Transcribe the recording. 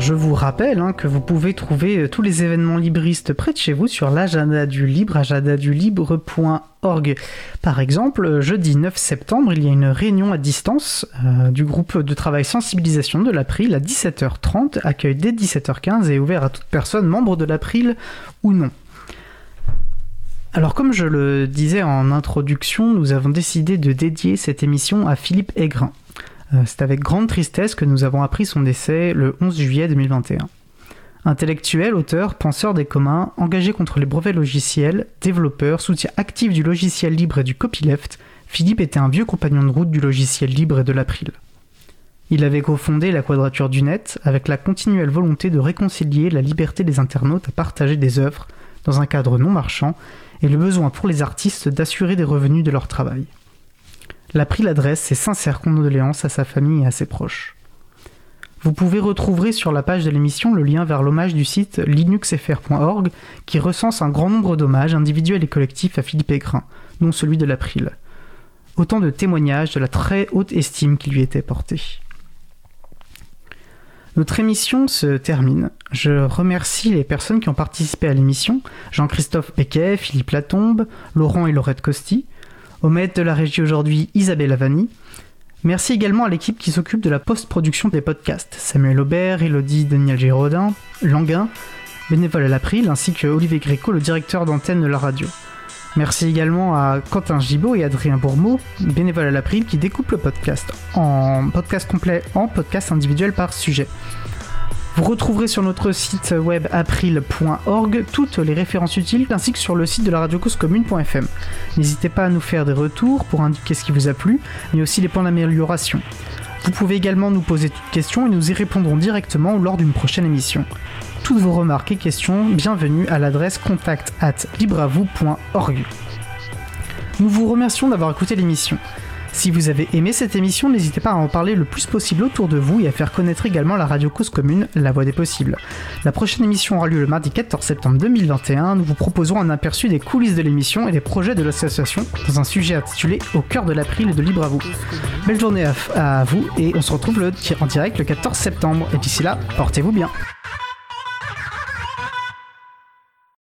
Je vous rappelle hein, que vous pouvez trouver euh, tous les événements libristes près de chez vous sur l'agenda du libre, agendadulibre.org. Par exemple, euh, jeudi 9 septembre, il y a une réunion à distance euh, du groupe de travail sensibilisation de l'April à 17h30, accueil dès 17h15 et ouvert à toute personne membre de l'April ou non. Alors comme je le disais en introduction, nous avons décidé de dédier cette émission à Philippe Aigrin. Euh, c'est avec grande tristesse que nous avons appris son décès le 11 juillet 2021. Intellectuel, auteur, penseur des communs, engagé contre les brevets logiciels, développeur, soutien actif du logiciel libre et du copyleft, Philippe était un vieux compagnon de route du logiciel libre et de l'April. Il avait cofondé la Quadrature du Net avec la continuelle volonté de réconcilier la liberté des internautes à partager des œuvres dans un cadre non marchand et le besoin pour les artistes d'assurer des revenus de leur travail. L'April adresse ses sincères condoléances à sa famille et à ses proches. Vous pouvez retrouver sur la page de l'émission le lien vers l'hommage du site linuxfr.org qui recense un grand nombre d'hommages individuels et collectifs à Philippe Aigrin, dont celui de l'April. Autant de témoignages de la très haute estime qui lui était portée. Notre émission se termine. Je remercie les personnes qui ont participé à l'émission Jean-Christophe Becquet, Philippe Latombe, Laurent et Laurette Costi, au maître de la régie aujourd'hui, Isabelle Avani. Merci également à l'équipe qui s'occupe de la post-production des podcasts. Samuel Aubert, Elodie Daniel Giraudin, Languin, bénévole à l'April, ainsi que Olivier Gréco, le directeur d'antenne de la radio. Merci également à Quentin Gibaud et Adrien Bourmeau, bénévole à l'April, qui découpe le podcast en podcast complet, en podcast individuel par sujet. Vous retrouverez sur notre site web april.org toutes les références utiles ainsi que sur le site de la radio commune.fm. N'hésitez pas à nous faire des retours pour indiquer ce qui vous a plu, mais aussi les points d'amélioration. Vous pouvez également nous poser toutes questions et nous y répondrons directement lors d'une prochaine émission. Toutes vos remarques et questions, bienvenue à l'adresse contact at. Nous vous remercions d'avoir écouté l'émission. Si vous avez aimé cette émission, n'hésitez pas à en parler le plus possible autour de vous et à faire connaître également la radio cause commune, la voix des possibles. La prochaine émission aura lieu le mardi 14 septembre 2021. Nous vous proposons un aperçu des coulisses de l'émission et des projets de l'association dans un sujet intitulé Au cœur de l'April de Libre à vous. Belle journée à, à vous et on se retrouve le, en direct le 14 septembre. Et d'ici là, portez-vous bien.